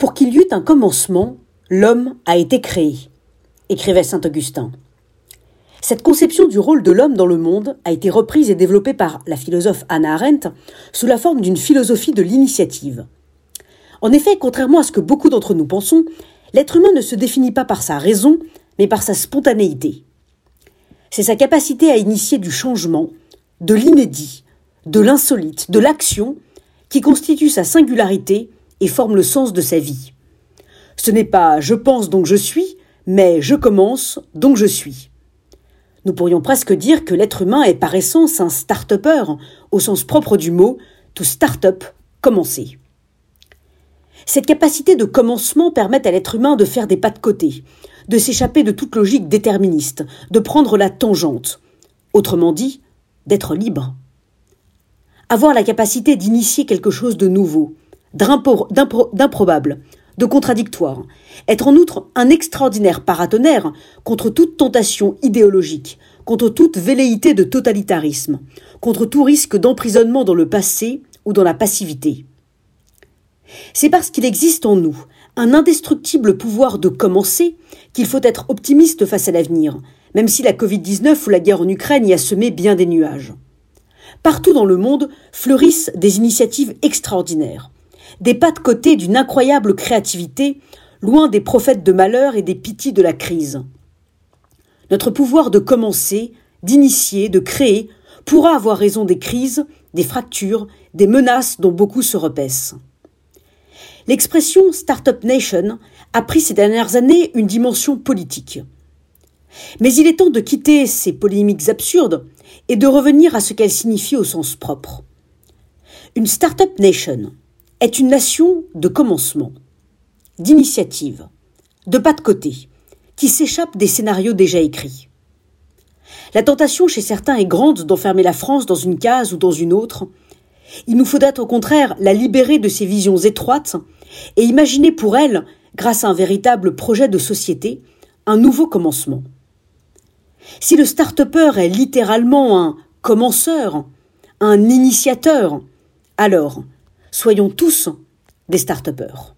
Pour qu'il y eût un commencement, l'homme a été créé, écrivait saint Augustin. Cette conception du rôle de l'homme dans le monde a été reprise et développée par la philosophe Anna Arendt sous la forme d'une philosophie de l'initiative. En effet, contrairement à ce que beaucoup d'entre nous pensons, l'être humain ne se définit pas par sa raison, mais par sa spontanéité. C'est sa capacité à initier du changement, de l'inédit, de l'insolite, de l'action, qui constitue sa singularité et forme le sens de sa vie. Ce n'est pas je pense donc je suis, mais je commence donc je suis. Nous pourrions presque dire que l'être humain est par essence un start-upper, au sens propre du mot, to start-up, commencer. Cette capacité de commencement permet à l'être humain de faire des pas de côté, de s'échapper de toute logique déterministe, de prendre la tangente, autrement dit, d'être libre. Avoir la capacité d'initier quelque chose de nouveau, d'improbable, de contradictoire, être en outre un extraordinaire paratonnerre contre toute tentation idéologique, contre toute velléité de totalitarisme, contre tout risque d'emprisonnement dans le passé ou dans la passivité. C'est parce qu'il existe en nous un indestructible pouvoir de commencer qu'il faut être optimiste face à l'avenir, même si la Covid-19 ou la guerre en Ukraine y a semé bien des nuages. Partout dans le monde fleurissent des initiatives extraordinaires des pas de côté d'une incroyable créativité, loin des prophètes de malheur et des pitiés de la crise. Notre pouvoir de commencer, d'initier, de créer, pourra avoir raison des crises, des fractures, des menaces dont beaucoup se repaissent. L'expression Startup Nation a pris ces dernières années une dimension politique. Mais il est temps de quitter ces polémiques absurdes et de revenir à ce qu'elle signifie au sens propre. Une Startup Nation, est une nation de commencement, d'initiative, de pas de côté, qui s'échappe des scénarios déjà écrits. La tentation chez certains est grande d'enfermer la France dans une case ou dans une autre. Il nous faudrait au contraire la libérer de ces visions étroites et imaginer pour elle, grâce à un véritable projet de société, un nouveau commencement. Si le start-upper est littéralement un commenceur, un initiateur, alors Soyons tous des start-upers.